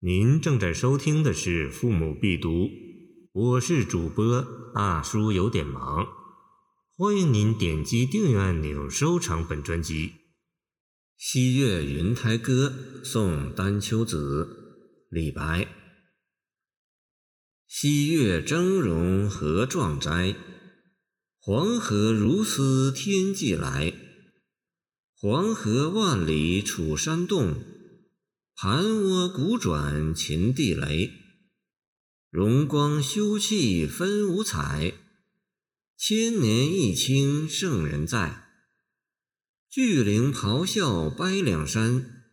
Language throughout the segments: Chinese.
您正在收听的是《父母必读》，我是主播大叔，有点忙。欢迎您点击订阅按钮，收藏本专辑。《西岳云台歌》送丹丘子，李白。西岳峥嵘何壮哉！黄河如丝天际来。黄河万里楚山动。盘涡鼓转秦地雷，荣光休憩分五彩，千年一清圣人在。巨灵咆哮掰两山，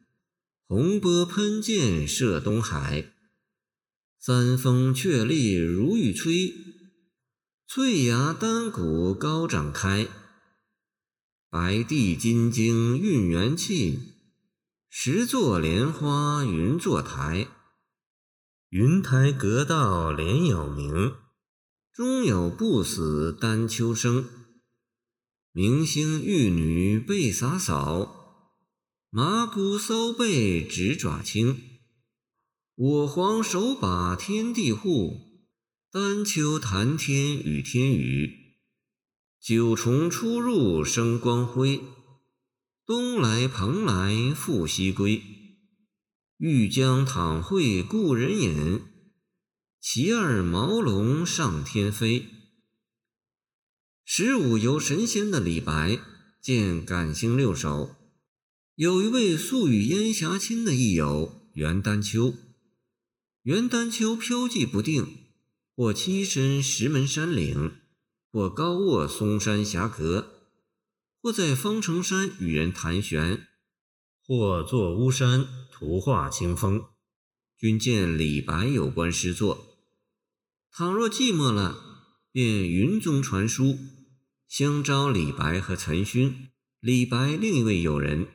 洪波喷溅射东海。三峰确立如玉吹，翠崖丹谷高展开。白帝金睛运元气。十座莲花云座台，云台阁道莲有名，终有不死丹丘生。明星玉女被洒扫，麻姑搔背指爪轻。我皇手把天地护，丹丘谈天与天雨。九重出入生光辉。东来蓬莱复西归，欲将倘会故人隐。其二毛龙上天飞。十五游神仙的李白见感兴六首，有一位素与烟霞亲的益友袁丹丘。袁丹丘飘寂不定，或栖身石门山岭，或高卧嵩山峡阁。或在方城山与人谈玄，或坐巫山图画清风，均见李白有关诗作。倘若寂寞了，便云中传书，相招李白和岑勋。李白另一位友人，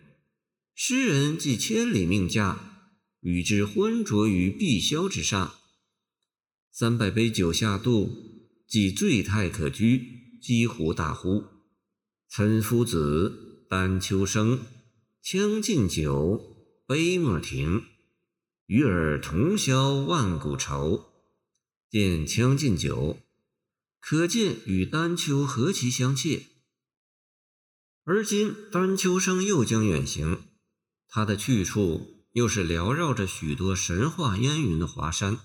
诗人即千里命驾，与之欢酌于碧霄之上，三百杯酒下肚，即醉态可掬，几乎大呼。岑夫子，丹丘生，将进酒，杯莫停。与尔同销万古愁。见《将进酒》，可见与丹丘何其相切。而今丹丘生又将远行，他的去处又是缭绕着许多神话烟云的华山。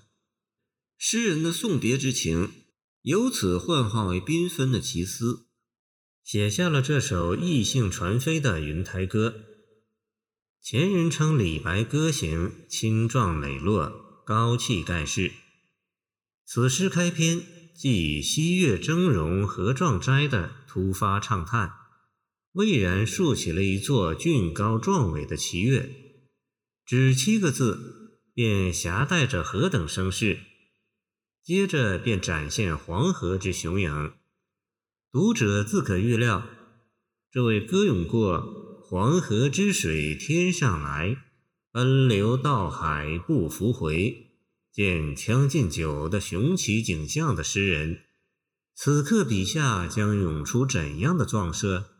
诗人的送别之情，由此幻化为缤纷的奇思。写下了这首意兴传飞的《云台歌》。前人称李白歌行清壮磊落，高气盖世。此诗开篇即以“西岳峥嵘何壮哉”的突发畅叹，蔚然竖起了一座峻高壮伟的奇岳。只七个字，便挟带着何等声势。接着便展现黄河之雄阳。读者自可预料，这位歌咏过黄河之水天上来，奔流到海不复回，见《将进酒》的雄奇景象的诗人，此刻笔下将涌出怎样的壮色？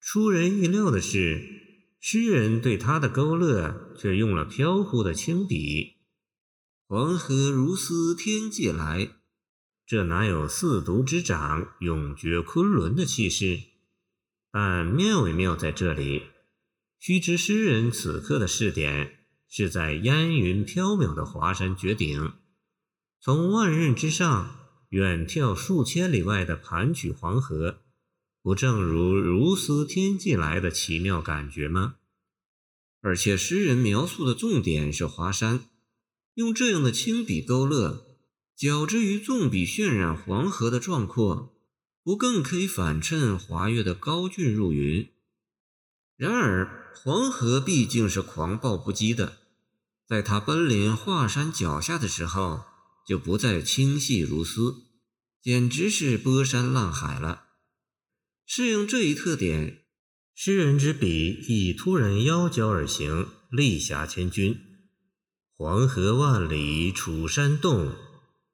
出人意料的是，诗人对他的勾勒却用了飘忽的轻笔：“黄河如丝天际来。”这哪有四足之长、永绝昆仑的气势？但妙为妙在这里。须知诗人此刻的视点是在烟云飘渺的华山绝顶，从万仞之上远眺数千里外的盘曲黄河，不正如如斯天际来的奇妙感觉吗？而且诗人描述的重点是华山，用这样的轻笔勾勒。较之于纵笔渲染黄河的壮阔，不更可以反衬华岳的高峻入云？然而黄河毕竟是狂暴不羁的，在它奔临华山脚下的时候，就不再清细如丝，简直是波山浪海了。适应这一特点，诗人之笔亦突然腰交而行，力侠千钧。黄河万里楚山动。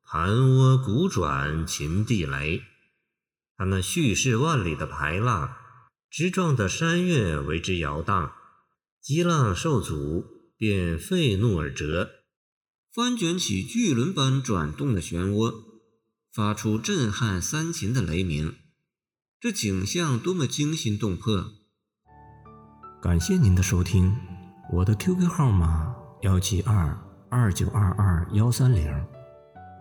盘涡鼓转秦地雷，他那蓄势万里的排浪，直撞的山岳为之摇荡，激浪受阻，便愤怒而折，翻卷起巨轮般转动的漩涡，发出震撼三秦的雷鸣。这景象多么惊心动魄！感谢您的收听，我的 QQ 号码幺七二二九二二幺三零，